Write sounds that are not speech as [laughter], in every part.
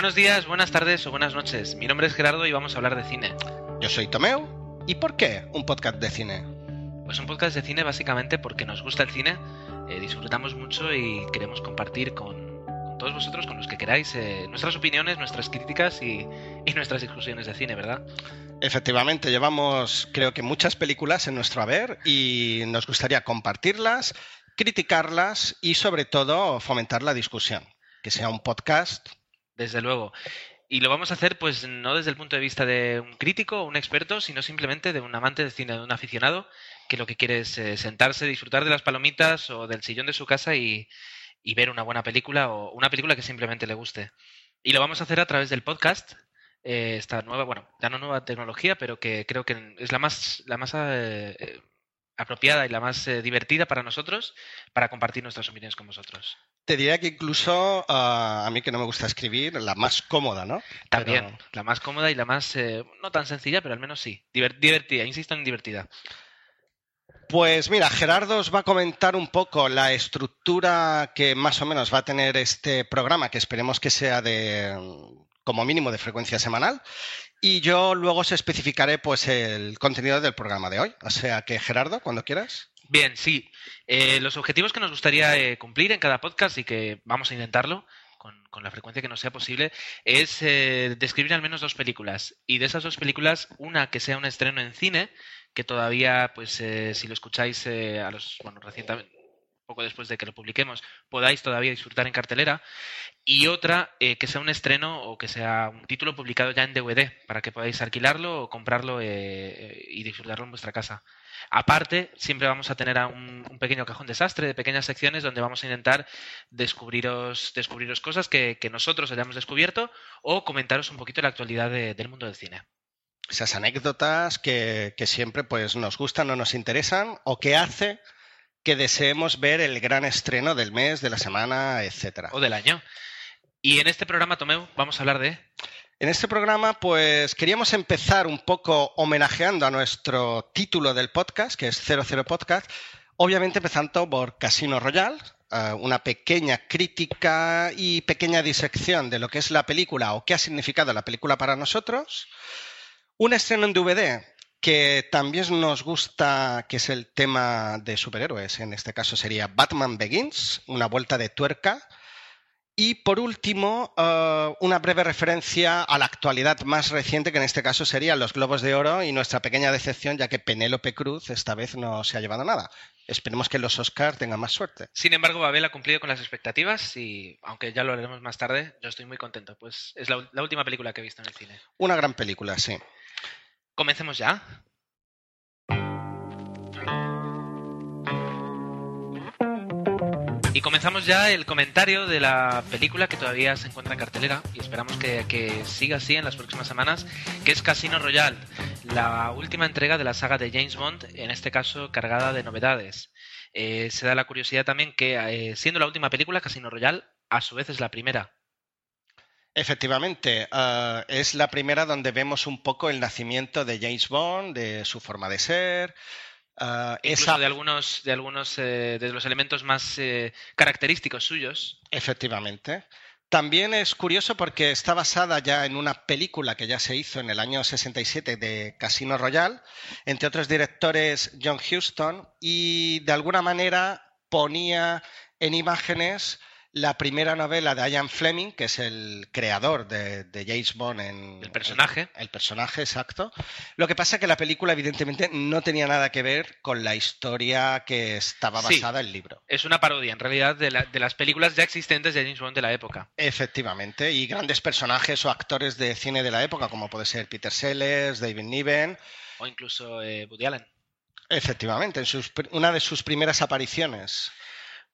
Buenos días, buenas tardes o buenas noches. Mi nombre es Gerardo y vamos a hablar de cine. Yo soy Tomeu. ¿Y por qué un podcast de cine? Pues un podcast de cine básicamente porque nos gusta el cine, eh, disfrutamos mucho y queremos compartir con, con todos vosotros, con los que queráis, eh, nuestras opiniones, nuestras críticas y, y nuestras discusiones de cine, ¿verdad? Efectivamente, llevamos creo que muchas películas en nuestro haber y nos gustaría compartirlas, criticarlas y sobre todo fomentar la discusión. Que sea un podcast Desde luego. Y lo vamos a hacer, pues, no desde el punto de vista de un crítico o un experto, sino simplemente de un amante de cine, de un aficionado que lo que quiere es eh, sentarse, disfrutar de las palomitas o del sillón de su casa y, y ver una buena película o una película que simplemente le guste. Y lo vamos a hacer a través del podcast, eh, esta nueva, bueno, ya no nueva tecnología, pero que creo que es la más, la más eh, eh, apropiada y la más eh, divertida para nosotros para compartir nuestras opiniones con vosotros. Te diría que incluso ah, a mí que no me gusta escribir, la más cómoda, ¿no? También, Pero- la más cómoda y la más, eh, no tan sencilla, pero al menos sí, diver- divertida, insisto en divertida. Pues mira, Gerardo os va a comentar un poco la estructura que más o menos va a tener este programa, que esperemos que sea de como mínimo de frecuencia semanal. Y yo luego os especificaré pues el contenido del programa de hoy. O sea que Gerardo, cuando quieras. Bien, sí. Eh, los objetivos que nos gustaría eh, cumplir en cada podcast y que vamos a intentarlo con, la frecuencia que nos sea posible es eh, describir al menos dos películas. Y de esas dos películas, una que sea un estreno en cine, que todavía, pues si lo escucháis a los, recientemente, poco después de que lo publiquemos, podáis todavía disfrutar en cartelera. Y otra eh, que sea un estreno o que sea un título publicado ya en DVD, para que podáis alquilarlo o comprarlo eh, eh, y disfrutarlo en vuestra casa. Aparte, siempre vamos a tener a un, pequeño cajón desastre de pequeñas secciones donde vamos a intentar descubriros, descubriros cosas que, nosotros hayamos descubierto o comentaros un poquito la actualidad de- del mundo del cine. Esas anécdotas que, que siempre pues nos gustan o nos interesan o que hace que deseemos ver el gran estreno del mes, de la semana, etcétera. O del año. Y en este programa, Tomeu, vamos a hablar de... En este programa, pues queríamos empezar un poco homenajeando a nuestro título del podcast, que es 00 Podcast, obviamente empezando por Casino Royale, eh, una pequeña crítica y pequeña disección de lo que es la película o qué ha significado la película para nosotros, un estreno en DVD que también nos gusta, que es el tema de superhéroes, en este caso sería Batman Begins, una vuelta de tuerca, y por último, eh, una breve referencia a la actualidad más reciente, que en este caso serían los Globos de Oro y nuestra pequeña decepción, ya que Penélope Cruz esta vez no se ha llevado nada. Esperemos que los Oscars tengan más suerte. Sin embargo, Babel ha cumplido con las expectativas y, aunque ya lo haremos más tarde, yo estoy muy contento, pues es la, última película que he visto en el cine. Una gran película, sí. Comencemos ya. Y comenzamos ya el comentario de la película que todavía se encuentra en cartelera y esperamos que, siga así en las próximas semanas, que es Casino Royale, la última entrega de la saga de James Bond, en este caso cargada de novedades. Eh, se da la curiosidad también que, eh, siendo la última película, Casino Royale, a su vez es la primera. Efectivamente, eh, es la primera donde vemos un poco el nacimiento de James Bond, de su forma de ser. Incluso esa de algunos, de algunos eh, de los elementos más eh, característicos suyos. Efectivamente. También es curioso porque está basada ya en una película que ya se hizo en el año 67 de Casino Royale, entre otros directores John Huston, y de alguna manera ponía en imágenes la primera novela de Ian Fleming, que es el creador de, de James Bond en El personaje. El, personaje, exacto. Lo que pasa es que la película, evidentemente, no tenía nada que ver con la historia que estaba Sí. basada en el libro. Es una parodia, en realidad, de, la- de las películas ya existentes de James Bond de la época. Efectivamente, y grandes personajes o actores de cine de la época, como puede ser Peter Sellers, David Niven. O incluso eh, Woody Allen. Efectivamente, en sus una de sus primeras apariciones.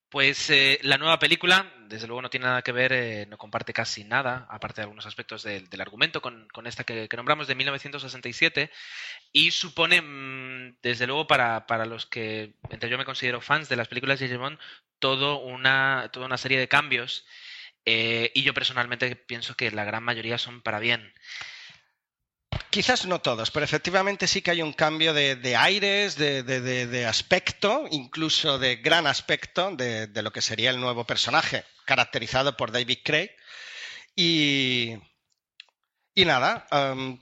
Pues eh, la nueva película, desde luego no tiene nada que ver, eh, no comparte casi nada, aparte de algunos aspectos del, argumento, con, con esta que, nombramos de 1967, y supone, mm, desde luego, para, para los que, entre yo me considero fans de las películas de Bond, todo una, toda una serie de cambios, eh, y yo personalmente pienso que la gran mayoría son para bien. Quizás no todos, pero efectivamente sí que hay un cambio de, de aires, de, de- de- de aspecto, incluso de gran aspecto de, de lo que sería el nuevo personaje, caracterizado por David Craig. Y, y nada, um,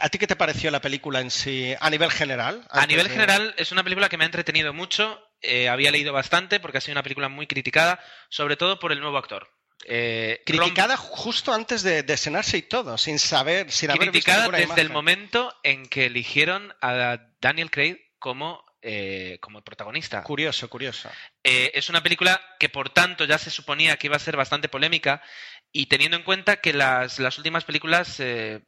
¿a ti qué te pareció la película en sí a nivel general? A nivel de... general es una película que me ha entretenido mucho. Eh, había leído bastante porque ha sido una película muy criticada, sobre todo por el nuevo actor. Eh, criticada justo antes de, de, estrenarse y todo, sin saber, sin haber criticada visto desde imagen. el momento en que eligieron a Daniel Craig como eh, como protagonista. Curioso, curioso. Eh, es una película que, por tanto, ya se suponía que iba a ser bastante polémica y teniendo en cuenta que las, las últimas películas,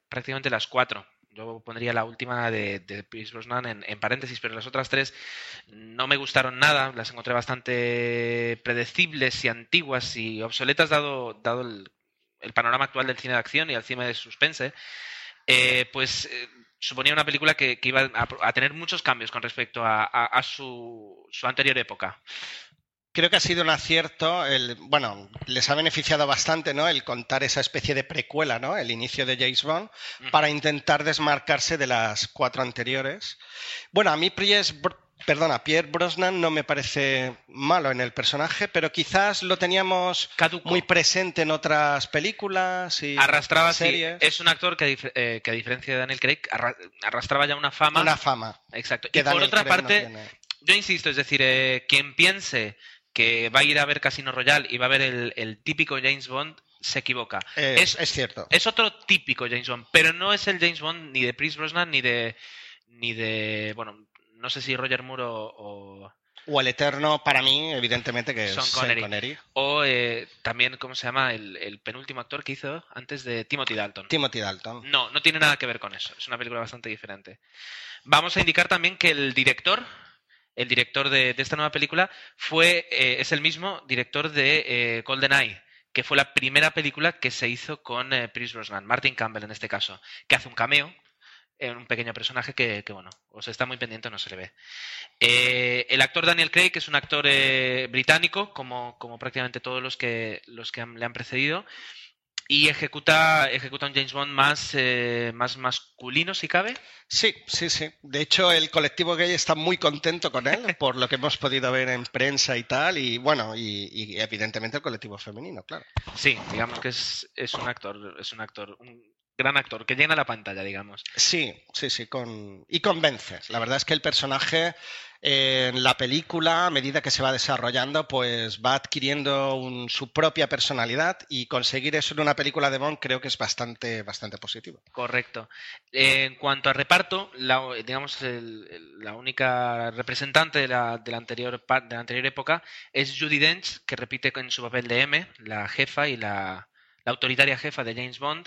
prácticamente las cuatro, yo pondría la última de, de Pierce Brosnan en, paréntesis, pero las otras tres no me gustaron nada, las encontré bastante predecibles y antiguas y obsoletas dado, dado el, panorama actual del cine de acción y el cine de suspense. Eh, pues eh, suponía una película que, iba a, tener muchos cambios con respecto a, su, anterior época. Creo que ha sido un acierto, el, bueno, les ha beneficiado bastante, ¿no? El contar esa especie de precuela, ¿no? El inicio de James Bond, uh -huh. para intentar desmarcarse de las cuatro anteriores. Bueno, a mí Pierce, perdona, Pierre Brosnan no me parece malo en el personaje, pero quizás lo teníamos Caduco. muy presente en otras películas y arrastraba series. Sí, es un actor que, eh, que, a diferencia de Daniel Craig arrastraba ya una fama. Una fama. Exacto. y Daniel por otra Craig parte, no yo insisto, es decir, eh, quien piense que va a ir a ver Casino Royale y va a ver el, el típico James Bond se equivoca. Eh, es, es, cierto. Es otro típico James Bond, pero no es el James Bond ni de Chris Brosnan ni de ni de bueno, no sé si Roger Moore o, o... O el eterno, para mí, evidentemente, que Sean es Connery. Sean Connery. O eh, también, ¿cómo se llama? El, el, penúltimo actor que hizo antes de Timothy Dalton. Timothy Dalton. No, no tiene nada que ver con eso. Es una película bastante diferente. Vamos a indicar también que el director, el director de, esta nueva película, fue, eh, es el mismo director de eh, GoldenEye, que fue la primera película que se hizo con eh, Pierce Brosnan, Martin Campbell en este caso, que hace un cameo, en un pequeño personaje que, bueno, os está muy pendiente, no se le ve. Eh, el actor Daniel Craig, que es un actor eh, británico, como, como, prácticamente todos los que, los que le han precedido, y ejecuta, ejecuta un James Bond más, eh, más masculino, si cabe. Sí, sí, sí. De hecho, el colectivo gay está muy contento con él, [laughs] por lo que hemos podido ver en prensa y tal, y bueno, y, y evidentemente el colectivo femenino, claro. Sí, digamos que es, es un actor, es un actor, un gran actor, que llena la pantalla, digamos. Sí, sí, sí, con... y convence. La verdad es que el personaje en la película, a medida que se va desarrollando, pues va adquiriendo un, su propia personalidad y conseguir eso en una película de Bond creo que es bastante, bastante positivo. Correcto. En cuanto a reparto, la, digamos, el, la única representante de la, anterior, de la anterior época es Judy Dench, que repite en su papel de M, la jefa y la, la autoritaria jefa de James Bond,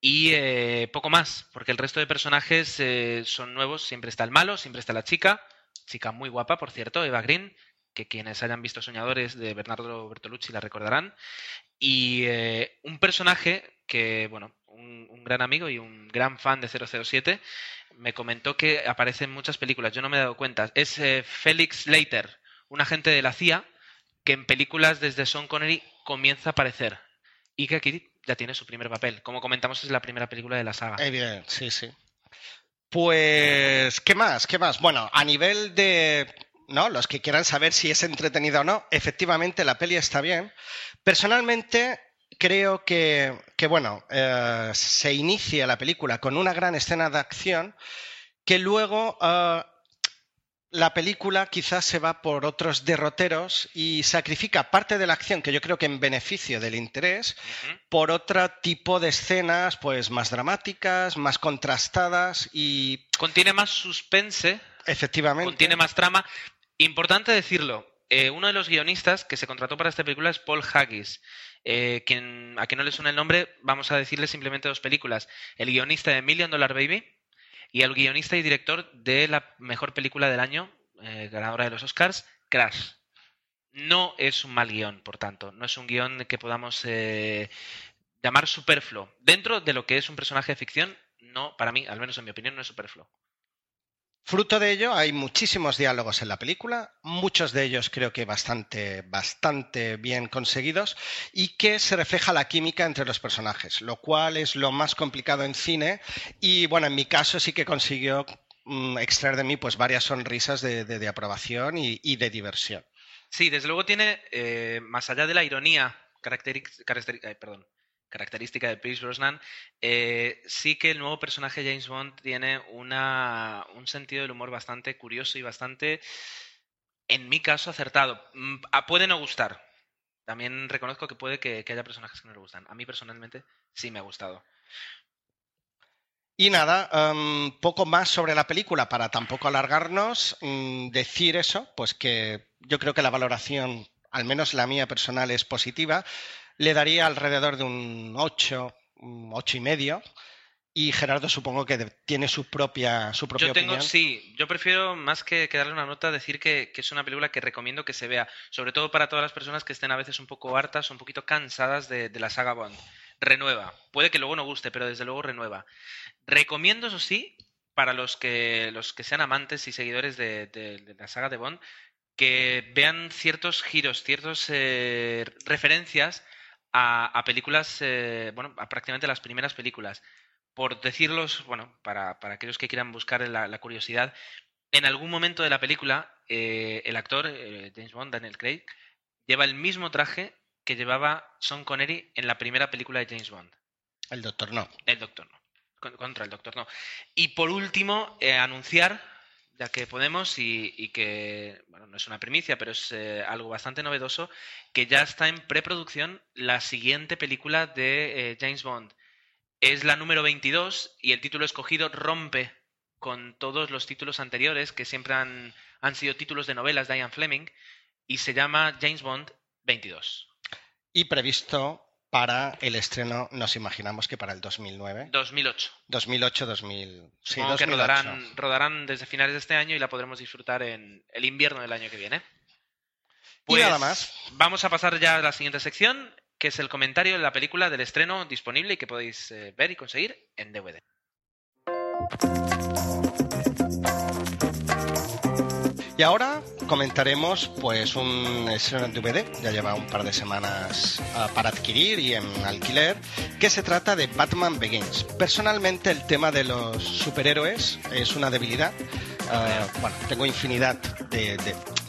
y eh, poco más, porque el resto de personajes eh, son nuevos. Siempre está el malo, siempre está la chica, chica muy guapa, por cierto, Eva Green, que quienes hayan visto Soñadores de Bernardo Bertolucci la recordarán. Y eh, un personaje que, bueno, un, gran amigo y un gran fan de 007 me comentó que aparece en muchas películas. Yo no me he dado cuenta. Es eh, Felix Leiter, un agente de la CIA que en películas desde Sean Connery comienza a aparecer. Y que aquí ya tiene su primer papel. Como comentamos, es la primera película de la saga. Evidente, sí, sí. Pues, ¿qué más? ¿Qué más? Bueno, a nivel de, ¿no? Los que quieran saber si es entretenida o no, efectivamente la peli está bien. Personalmente, creo que, que bueno, eh, se inicia la película con una gran escena de acción que luego uh, la película quizás se va por otros derroteros y sacrifica parte de la acción que yo creo que en beneficio del interés uh -huh. por otro tipo de escenas pues más dramáticas, más contrastadas y contiene más suspense, efectivamente, contiene más trama. Importante decirlo, eh, uno de los guionistas que se contrató para esta película es Paul Haggis. Eh, quien, a quien no le suena el nombre, vamos a decirle simplemente dos películas. El guionista de Million Dollar Baby y el guionista y director de la mejor película del año, eh, ganadora de los Oscars, Crash. No es un mal guion, por tanto, no es un guion que podamos eh, llamar superfluo. Dentro de lo que es un personaje de ficción, no, para mí, al menos en mi opinión, no es superfluo. Fruto de ello, hay muchísimos diálogos en la película, muchos de ellos creo que bastante, bastante bien conseguidos y que se refleja la química entre los personajes, lo cual es lo más complicado en cine y bueno, en mi caso sí que consiguió mmm, extraer de mí pues varias sonrisas de, de, aprobación y, y, de diversión. Sí, desde luego tiene, eh, más allá de la ironía característica, perdón, característica de Pierce Brosnan, eh, sí que el nuevo personaje James Bond tiene una, un sentido del humor bastante curioso y bastante, en mi caso, acertado. Mm, puede no gustar. También reconozco que puede que, haya personajes que no le gustan. A mí personalmente sí me ha gustado. Y nada, um, poco más sobre la película para tampoco alargarnos. Mm, decir eso, pues que yo creo que la valoración, al menos la mía personal, es positiva le daría alrededor de un 8, un 8 y medio. Y Gerardo supongo que tiene su propia, su propia yo tengo, opinión. Sí, yo prefiero más que, darle una nota decir que, es una película que recomiendo que se vea, sobre todo para todas las personas que estén a veces un poco hartas, un poquito cansadas de, la saga Bond. Renueva. Puede que luego no guste, pero desde luego renueva. Recomiendo, eso sí, para los que, los que sean amantes y seguidores de, la saga de Bond, que vean ciertos giros, ciertas eh, referencias a, películas, eh, bueno, a prácticamente las primeras películas. Por decirlos, bueno, para, para aquellos que quieran buscar la, curiosidad, en algún momento de la película, eh, el actor, eh, James Bond, Daniel Craig, lleva el mismo traje que llevaba Sean Connery en la primera película de James Bond. El Doctor No. El Doctor No. Contra el Doctor No. Y por último, anunciar que podemos y, que, bueno, no es una primicia, pero es eh, algo bastante novedoso, que ya está en preproducción la siguiente película de eh, James Bond. Es la número 22 y el título escogido rompe con todos los títulos anteriores, que siempre han, han sido títulos de novelas de Ian Fleming, y se llama James Bond 22. Y previsto para el estreno, nos imaginamos que para el 2009. 2008. 2008, 2000. Sí, que rodarán, rodarán desde finales de este año y la podremos disfrutar en el invierno del año que viene. y nada pues más. Vamos a pasar ya a la siguiente sección, que es el comentario de la película del estreno disponible y que podéis eh, ver y conseguir en DVD. Y ahora comentaremos pues un estreno en DVD, ya lleva un par de semanas ah, para adquirir y en alquiler, que se trata de Batman Begins. Personalmente el tema de los superhéroes es una debilidad. Ah, bueno, tengo infinidad de,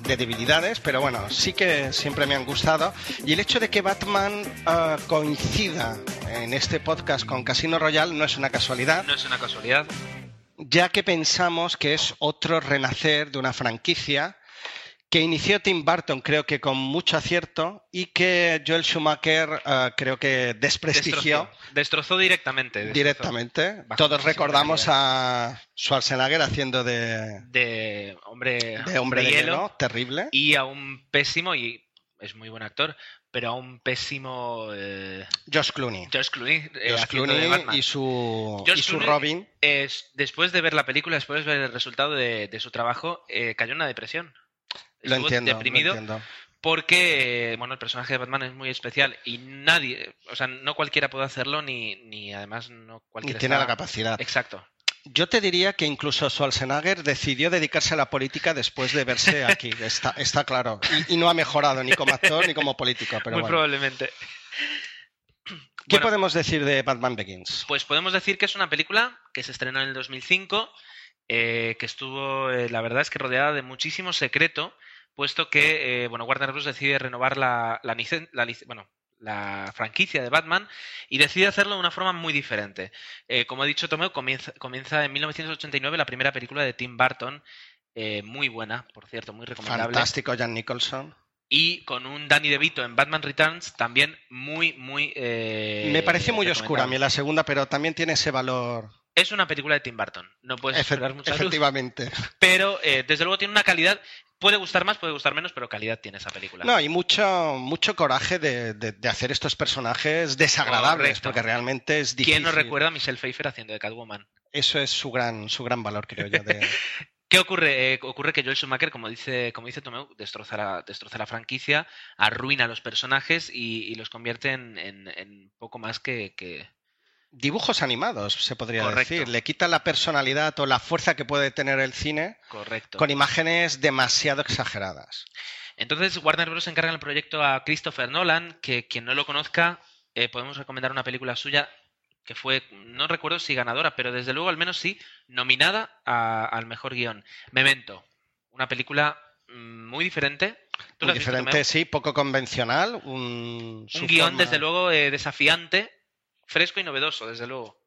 debilidades, pero bueno, sí que siempre me han gustado. Y el hecho de que Batman ah, coincida en este podcast con Casino Royale no es una casualidad. No es una casualidad ya que pensamos que es otro renacer de una franquicia que inició Tim Burton creo que con mucho acierto y que Joel Schumacher eh, creo que desprestigió. Destrozó, directamente. directamente. Todos recordamos a Schwarzenegger haciendo de... De hombre de, hombre de, hielo, terrible. Y a un pésimo, y es muy buen actor, pero a un pésimo eh, Josh Clooney. Josh Clooney, eh, Clooney y su, y su Robin. Es, después de ver la película, después de ver el resultado de, su trabajo, eh, cayó en una depresión. lo entiendo, deprimido porque bueno, el personaje de Batman es muy especial y nadie, o sea, no cualquiera puede hacerlo ni, ni además no cualquiera. Ni tiene la capacidad. Exacto. Yo te diría que incluso Schwarzenegger decidió dedicarse a la política después de verse aquí, [laughs] está, está claro. Y, no ha mejorado ni como actor ni como político. Pero Muy probablemente. ¿Qué podemos decir de Batman Begins? Pues podemos decir que es una película que se estrenó en el 2005, eh, que estuvo, eh, la verdad es que rodeada de muchísimo secreto, puesto que, eh, bueno, Warner Bros. decide renovar la, la, la, bueno, la franquicia de Batman y decide hacerlo de una forma muy diferente. Eh, como ha dicho Tomeo, comienza, comienza, en 1989 la primera película de Tim Burton, eh, muy buena, por cierto, muy recomendable. Fantástico, Jan Nicholson. Y con un Danny DeVito en Batman Returns también muy, muy... Eh, Me parece muy oscura a mí la segunda, pero también tiene ese valor es una película de Tim Burton, no puedes esperar mucho. Efectivamente. pero desde luego tiene una calidad Puede gustar más, puede gustar menos, pero calidad tiene esa película. No, y mucho, mucho coraje de, hacer estos personajes desagradables, porque realmente es difícil. ¿Quién nos recuerda a Michelle Pfeiffer haciendo de Catwoman? Eso es su gran, su gran valor, creo yo. [laughs] ¿Qué ocurre? Eh, ocurre que Joel Schumacher, como dice, como dice Tomeu, destroza la, destroza la franquicia, arruina a los personajes y, los convierte en, poco más que, dibujos animados, se podría decir. Le quita la personalidad o la fuerza que puede tener el cine Correcto. con imágenes demasiado exageradas. Entonces Warner Bros. encarga el proyecto a Christopher Nolan, que quien no lo conozca, eh, podemos recomendar una película suya que fue, no recuerdo si ganadora, pero desde luego al menos sí, nominada al mejor guion. Memento, una película mm, muy diferente. Muy diferente, sí, poco convencional. Un, un guion, desde luego, eh, desafiante fresco y novedoso, desde luego.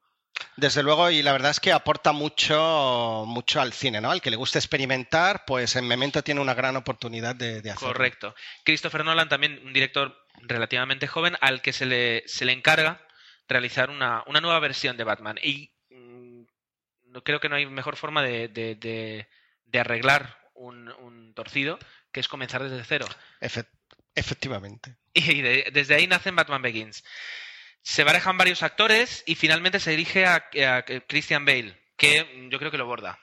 Desde luego, y la verdad es que aporta mucho, mucho al cine, ¿no? Al que le gusta experimentar, pues en Memento tiene una gran oportunidad de, de hacerlo. Correcto. Christopher Nolan también, un director relativamente joven, al que se le, se le encarga realizar una, una nueva versión de Batman. Y mm, no creo que no hay mejor forma de, de, arreglar un, un, torcido que es comenzar desde cero. Efect efectivamente. [laughs] Y de, desde ahí nacen Batman Begins. Se barajan varios actores y finalmente se dirige a, a Christian Bale, que yo creo que lo borda.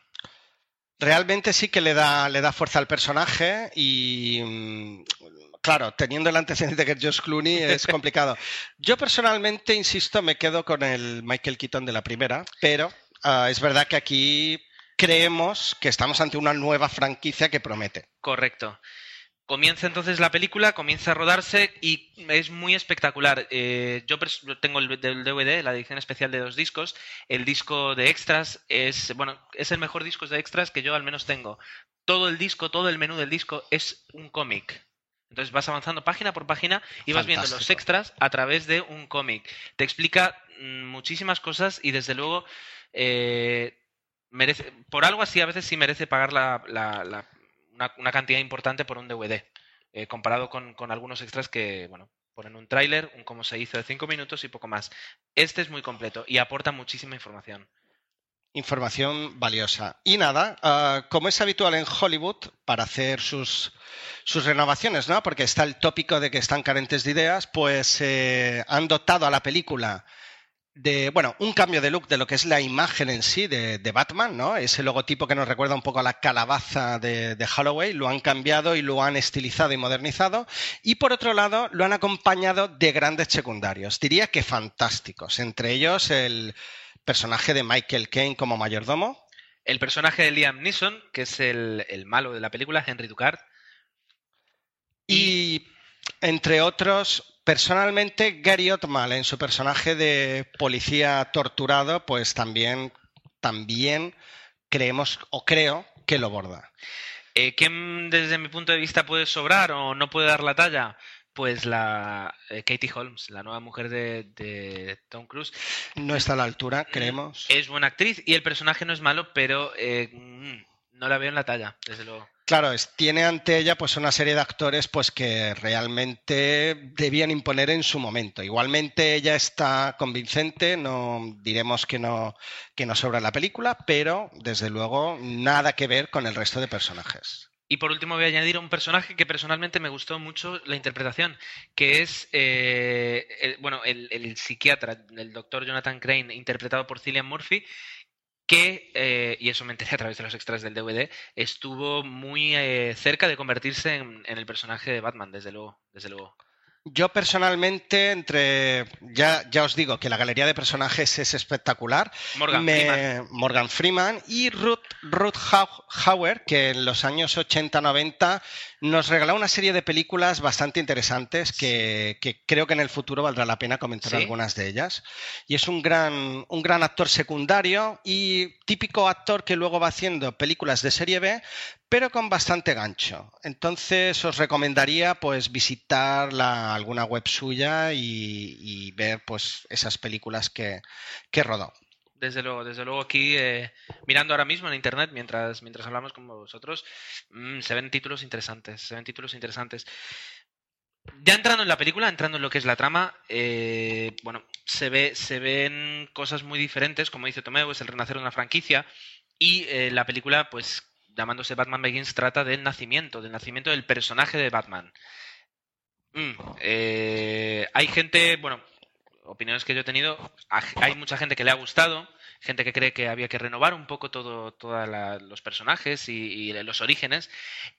Realmente sí que le da, le da fuerza al personaje y, mm, claro, teniendo el antecedente que es Josh Clooney es complicado. [laughs] Yo personalmente, insisto, me quedo con el Michael Keaton de la primera, pero uh, es verdad que aquí creemos que estamos ante una nueva franquicia que promete. Correcto. Comienza entonces la película, comienza a rodarse y es muy espectacular. Eh, yo tengo el, el, DVD, la edición especial de dos discos. El disco de extras es, bueno, es el mejor disco de extras que yo al menos tengo. Todo el disco, todo el menú del disco es un cómic. Entonces vas avanzando página por página y vas viendo los extras a través de un cómic. Te explica mmm, muchísimas cosas y desde luego eh, merece, por algo así a veces sí merece pagar la, la, la una, cantidad importante por un DVD, eh, comparado con, con, algunos extras que, bueno, ponen un tráiler, un cómo se hizo de cinco minutos y poco más. Este es muy completo y aporta muchísima información. Información valiosa. Y nada, uh, como es habitual en Hollywood, para hacer sus, sus, renovaciones, ¿no? Porque está el tópico de que están carentes de ideas, pues eh, han dotado a la película de, bueno, un cambio de look de lo que es la imagen en sí de, de, Batman, ¿no? Ese logotipo que nos recuerda un poco a la calabaza de, de, Holloway, lo han cambiado y lo han estilizado y modernizado. Y por otro lado, lo han acompañado de grandes secundarios, diría que fantásticos, entre ellos el personaje de Michael Caine como mayordomo. El personaje de Liam Neeson, que es el, el malo de la película, Henry Ducard. Y, y entre otros, Personalmente, Gary Oldman en su personaje de policía torturado, pues también, también creemos o creo que lo borda. Eh, ¿Quién desde mi punto de vista puede sobrar o no puede dar la talla? Pues la eh, Katie Holmes, la nueva mujer de, de, Tom Cruise. No está a la altura, creemos. Es buena actriz y el personaje no es malo, pero eh, no la veo en la talla, desde luego. Claro, tiene ante ella pues una serie de actores pues que realmente debían imponer en su momento. Igualmente ella está convincente, no diremos que no que no sobra la película, pero desde luego nada que ver con el resto de personajes. Y por último voy a añadir un personaje que personalmente me gustó mucho la interpretación, que es eh, el, bueno el, el, psiquiatra, el doctor Jonathan Crane, interpretado por Cillian Murphy, que, eh, y eso me enteré a través de los extras del DVD, estuvo muy eh, cerca de convertirse en, en, el personaje de Batman, desde luego, desde luego. Yo personalmente, entre. Ya, ya os digo que la galería de personajes es espectacular. Morgan, Me... Freeman. Morgan Freeman. y Ruth, Ruth Hauer, que en los años 80-90 nos regaló una serie de películas bastante interesantes que, que, creo que en el futuro valdrá la pena comentar ¿Sí? algunas de ellas. Y es un gran, un gran actor secundario y típico actor que luego va haciendo películas de serie B, pero con bastante gancho. Entonces os recomendaría pues visitar la, alguna web suya y, ver pues esas películas que, que rodó. Desde luego, desde luego aquí, eh, mirando ahora mismo en internet, mientras, mientras hablamos con vosotros, mmm, se ven títulos interesantes, se ven títulos interesantes. Ya entrando en la película, entrando en lo que es la trama, eh, bueno, se, ve, se ven cosas muy diferentes, como dice Tomeo, es el renacer de una franquicia, y eh, la película, pues llamándose Batman Begins, trata del nacimiento, del nacimiento del personaje de Batman. Mm, eh, hay gente, bueno, opiniones que yo he tenido, hay mucha gente que le ha gustado, gente que cree que había que renovar un poco todo, todos los personajes y, los orígenes,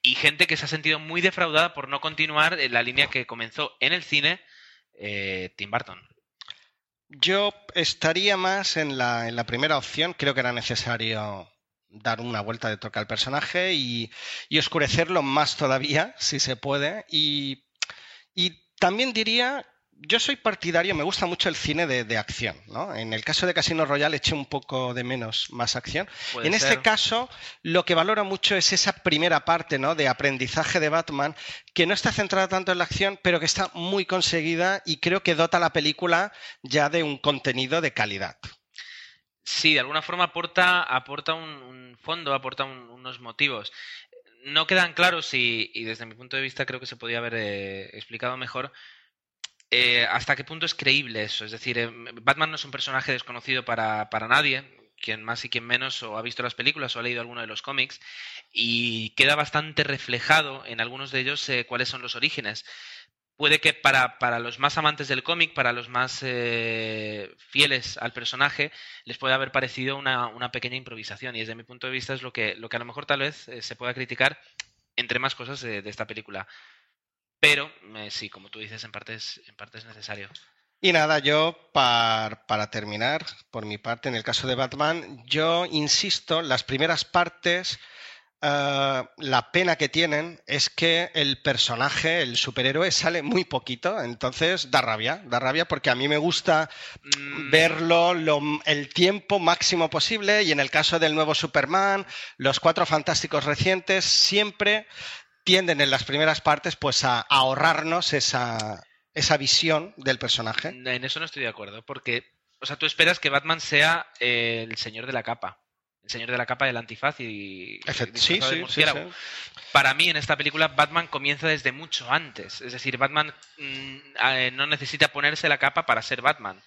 y gente que se ha sentido muy defraudada por no continuar en la línea que comenzó en el cine eh, Tim Burton. Yo estaría más en la, en la primera opción, creo que era necesario dar una vuelta de toque al personaje y, oscurecerlo más todavía, si se puede. Y, también diría yo soy partidario, me gusta mucho el cine de, acción, ¿no? En el caso de Casino Royale eché un poco de menos más acción. En este caso, lo que valoro mucho es esa primera parte, ¿no? De aprendizaje de Batman, que no está centrada tanto en la acción, pero que está muy conseguida y creo que dota la película ya de un contenido de calidad. Sí, de alguna forma aporta, aporta un, fondo, aporta unos motivos. No quedan claros y, y, desde mi punto de vista creo que se podía haber eh, explicado mejor eh, hasta qué punto es creíble eso. Es decir, eh, Batman no es un personaje desconocido para, para nadie, quien más y quien menos o ha visto las películas o ha leído alguno de los cómics y queda bastante reflejado en algunos de ellos eh, cuáles son los orígenes. Puede que para, para los más amantes del cómic, para los más fieles al personaje, les pueda haber parecido una, una, pequeña improvisación y desde mi punto de vista es lo que, lo que a lo mejor tal vez se pueda criticar entre más cosas de esta película. Pero eh, sí, como tú dices, en parte es, en parte es necesario. Y nada, yo para, terminar, por mi parte, en el caso de Batman, yo insisto, las primeras partes, eh, la pena que tienen es que el personaje, el superhéroe, sale muy poquito, entonces da rabia, da rabia porque a mí me gusta mm. verlo el tiempo máximo posible y en el caso del nuevo Superman, los cuatro fantásticos recientes, siempre tienden en las primeras partes pues a, ahorrarnos esa, esa visión del personaje. En eso no estoy de acuerdo, porque, o sea, tú esperas que Batman sea el señor de la capa. El señor de la capa del antifaz y, sí, sí, sí, Para mí, en esta película, Batman comienza desde mucho antes. Es decir, Batman mm, eh, no necesita ponerse la capa para ser Batman.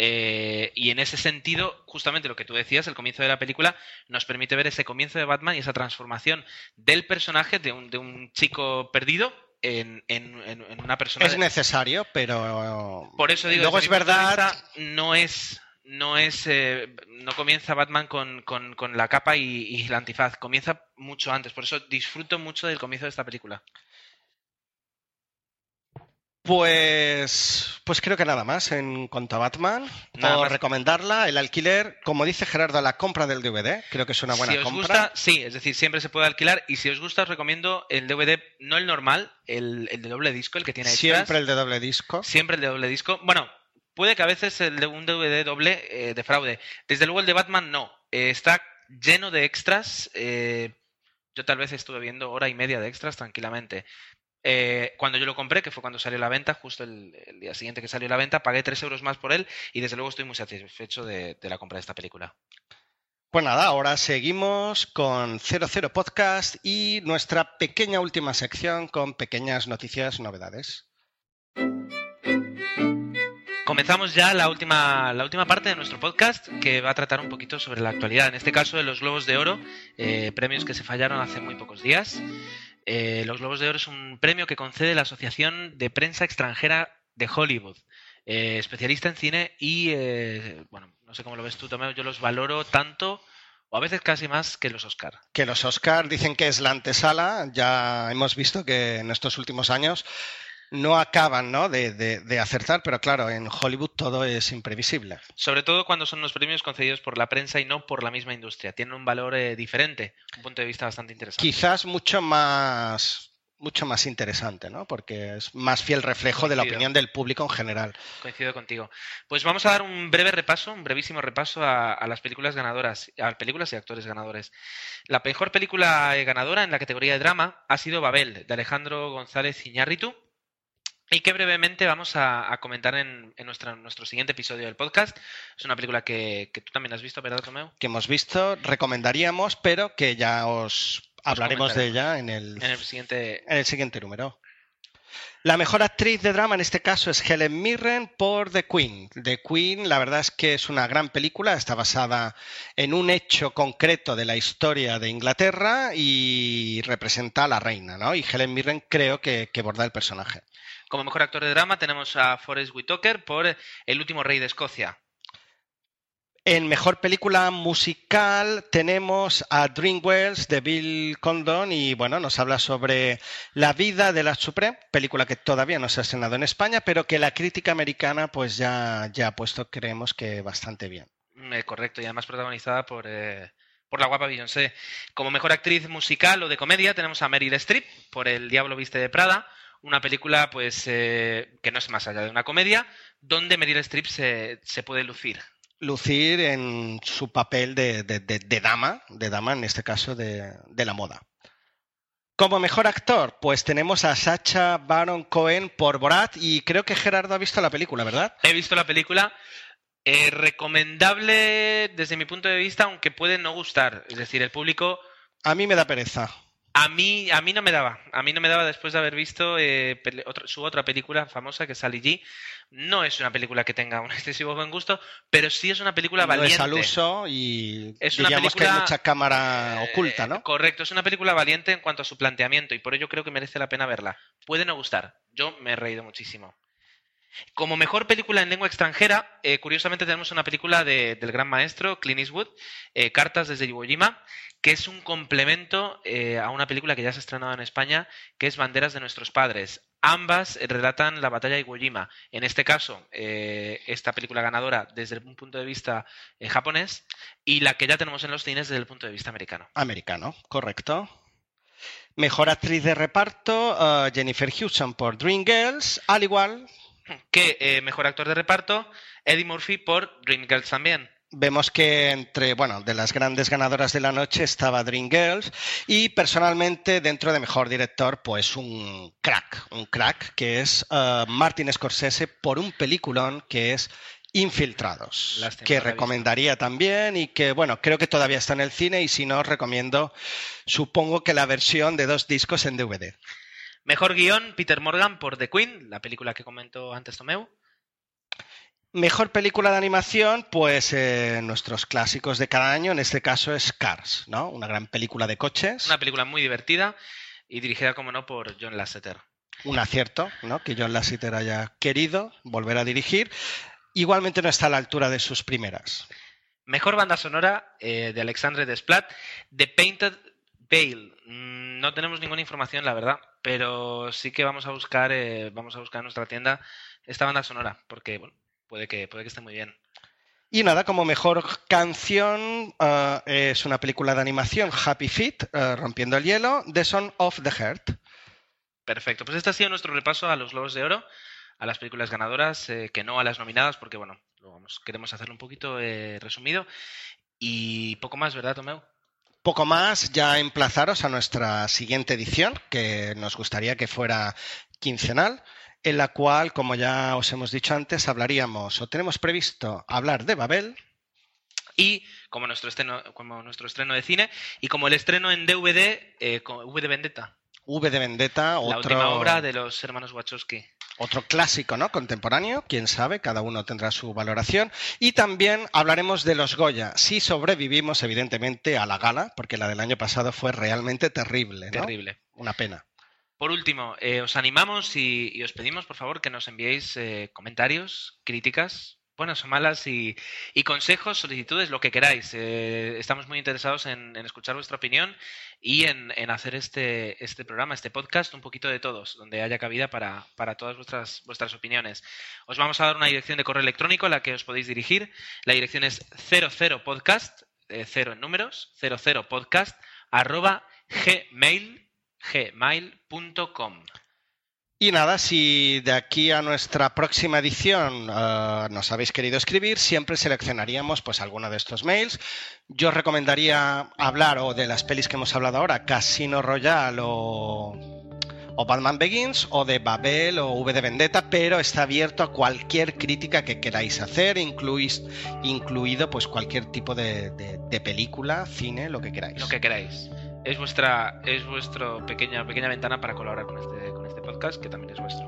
Eh, y en ese sentido, justamente lo que tú decías, el comienzo de la película nos permite ver ese comienzo de Batman y esa transformación del personaje de un, de un chico perdido en, en, una persona. Es necesario, pero. Por eso digo, luego es verdad. no es. No es. Eh, no comienza Batman con, con, con la capa y, y, el antifaz. Comienza mucho antes. Por eso disfruto mucho del comienzo de esta película. Pues, pues creo que nada más en cuanto a Batman. Nada recomendarla, el alquiler, como dice Gerardo, la compra del DVD. Creo que es una buena si os compra. Gusta, sí, es decir, siempre se puede alquilar. Y si os gusta, os recomiendo el DVD, no el normal, el, de doble disco, el que tiene extras. Siempre el de doble disco. Siempre el de doble disco. Bueno, puede que a veces el de un DVD doble eh, de fraude. Desde luego el de Batman no. Eh, está lleno de extras. Eh, yo tal vez estuve viendo hora y media de extras tranquilamente. Eh, cuando yo lo compré, que fue cuando salió la venta, justo el, día siguiente que salió la venta, pagué 3 euros más por él y desde luego estoy muy satisfecho de, la compra de esta película. Pues nada, ahora seguimos con 00 Podcast y nuestra pequeña última sección con pequeñas noticias, novedades. Comenzamos ya la última, la última parte de nuestro podcast que va a tratar un poquito sobre la actualidad, en este caso de los Globos de Oro, eh, premios que se fallaron hace muy pocos días. Eh, los Globos de Oro es un premio que concede la Asociación de Prensa Extranjera de Hollywood, eh, especialista en cine y, eh, bueno, no sé cómo lo ves tú, Tomeo, yo los valoro tanto o a veces casi más que los Oscar. Que los Oscar dicen que es la antesala, ya hemos visto que en estos últimos años no acaban ¿no? De, de, acertar, pero claro, en Hollywood todo es imprevisible. Sobre todo cuando son los premios concedidos por la prensa y no por la misma industria. Tienen un valor eh, diferente, un punto de vista bastante interesante. Quizás mucho más mucho más interesante, ¿no? Porque es más fiel reflejo de la opinión del público en general. Coincido contigo. Pues vamos a dar un breve repaso, un brevísimo repaso a, a las películas ganadoras, a películas y actores ganadores. La mejor película eh, ganadora en la categoría de drama ha sido Babel, de Alejandro González Iñárritu, y que brevemente vamos a, comentar en, nuestro siguiente episodio del podcast. Es una película que, tú también has visto, ¿verdad, Romeo? Que hemos visto, recomendaríamos, pero que ya os hablaremos de ella en el, siguiente... en el siguiente número. La mejor actriz de drama en este caso es Helen Mirren por The Queen. The Queen, la verdad es que es una gran película, está basada en un hecho concreto de la historia de Inglaterra y representa a la reina, ¿no? Y Helen Mirren creo que, que borda el personaje. Como mejor actor de drama tenemos a Forrest Whitaker por El último rey de Escocia. En mejor película musical tenemos a Dreamwells de Bill Condon y bueno, nos habla sobre la vida de la Supreme, película que todavía no se ha estrenado en España, pero que la crítica americana pues ya, ya ha puesto, creemos que bastante bien. Eh, correcto, y además protagonizada por, eh, por la guapa Beyoncé. Como mejor actriz musical o de comedia tenemos a Meryl Streep por El Diablo Viste de Prada una película pues eh, que no es más allá de una comedia, donde Meryl Streep se, se puede lucir. Lucir en su papel de, de- de- de dama, de dama en este caso de, de la moda. Como mejor actor, pues tenemos a Sacha Baron Cohen por Borat y creo que Gerardo ha visto la película, ¿verdad? He visto la película. eh, recomendable desde mi punto de vista, aunque puede no gustar. Es decir, el público A mí me da pereza. A mí, a mí no me daba. A mí no me daba después de haber visto eh, su otra película famosa, que es Ali G. No es una película que tenga un [laughs] excesivo buen gusto, pero sí es una película No valiente. es al uso y Es una diríamos que película, hay mucha cámara Eh, oculta, ¿no? Correcto, es una película valiente en cuanto a su planteamiento y por ello creo que merece la pena verla. Puede no gustar. Yo me he reído muchísimo. Como mejor película en lengua extranjera, eh, curiosamente tenemos una película de- del gran maestro Clint Eastwood, eh, Cartas desde Iwo Jima, que es un complemento eh, a una película que ya se ha estrenado en España, que es Banderas de nuestros padres. Ambas relatan la batalla de Iwo Jima. En este caso, esta película ganadora desde un punto de vista japonés y la que ya tenemos en los cines desde el punto de vista americano. Americano, correcto. Mejor actriz de reparto, Jennifer Hudson por Dreamgirls, al igual que eh, mejor actor de reparto, Eddie Murphy por Dreamgirls también. Vemos que entre, bueno, de las grandes ganadoras de la noche estaba Dreamgirls y personalmente dentro de mejor director, pues un crack, un crack que es uh, Martin Scorsese por un peliculón que es Infiltrados, Lástima, que recomendaría también y que, bueno, creo que todavía está en el cine y si no, os recomiendo, supongo que la versión de dos discos en DVD. Mejor guion, Peter Morgan por The Queen, la película que comentó antes Tomeu. Mejor película de animación, pues eh, nuestros clásicos de cada año, en este caso es Cars, ¿no? Una gran película de coches. Una película muy divertida y dirigida, como no, por John Lasseter. Un acierto, ¿no? Que John Lasseter haya querido volver a dirigir. Igualmente no está a la altura de sus primeras. Mejor banda sonora eh, de Alexandre Desplat, The Painted Veil. Mm, No tenemos ninguna información, la verdad, pero sí que vamos a buscar, eh, vamos a buscar en nuestra tienda esta banda sonora, porque bueno, puede que, puede que esté muy bien. Y nada, como mejor canción uh, es una película de animación, Happy Feet, uh, Rompiendo el Hielo, The Song of the Heart. Perfecto, pues este ha sido nuestro repaso a los Globos de Oro, a las películas ganadoras, eh, que no a las nominadas, porque bueno, lo vamos, queremos hacerlo un poquito eh, resumido. Y poco más, ¿verdad, Tomeu? Poco más, ya emplazaros a nuestra siguiente edición, que nos gustaría que fuera quincenal, en la cual, como ya os hemos dicho antes, hablaríamos o tenemos previsto hablar de Babel. Y como nuestro estreno, como nuestro estreno de cine, y como el estreno en DVD, eh, V de Vendetta, V de Vendetta, la otro, última obra de los hermanos Wachowski. otro clásico ¿no? contemporáneo, quién sabe, cada uno tendrá su valoración. Y también hablaremos de los Goya, si sobrevivimos evidentemente a la gala, porque la del año pasado fue realmente terrible. ¿no? Terrible. Una pena. Por último, eh, os animamos y, y os pedimos, por favor, que nos enviéis eh, comentarios, críticas, buenas o malas, y, consejos, solicitudes, lo que queráis. Eh, estamos muy interesados en, escuchar vuestra opinión y en, en hacer este, este programa, este podcast, un poquito de todos, donde haya cabida para, para todas vuestras, vuestras opiniones. Os vamos a dar una dirección de correo electrónico a la que os podéis dirigir. La dirección es 00podcast, eh, cero en números, 00podcast, arroba gmail gmail.com. Y nada, si de aquí a nuestra próxima edición uh, nos habéis querido escribir, siempre seleccionaríamos pues alguno de estos mails. Yo recomendaría hablar o de las pelis que hemos hablado ahora, Casino Royale o, Batman Begins, o de Babel o V de Vendetta, pero está abierto a cualquier crítica que queráis hacer, incluís, incluido pues cualquier tipo de, película, cine, lo que queráis. Lo que queráis. Es vuestra, es vuestro pequeña, pequeña ventana para colaborar con este podcast, que también es vuestro.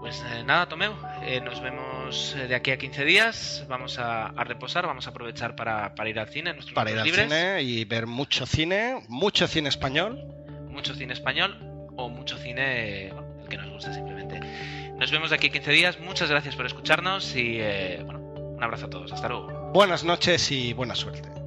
Pues eh, nada, Tomeu, eh, nos vemos de aquí a 15 días. Vamos a, a reposar, vamos a aprovechar para, para, ir al cine, nuestros para ir al libres. cine y ver mucho cine, mucho cine español. Mucho cine español o mucho cine, bueno, el que nos guste simplemente. Nos vemos de aquí a 15 días. Muchas gracias por escucharnos y eh, bueno, un abrazo a todos. Hasta luego. Buenas noches y buena suerte.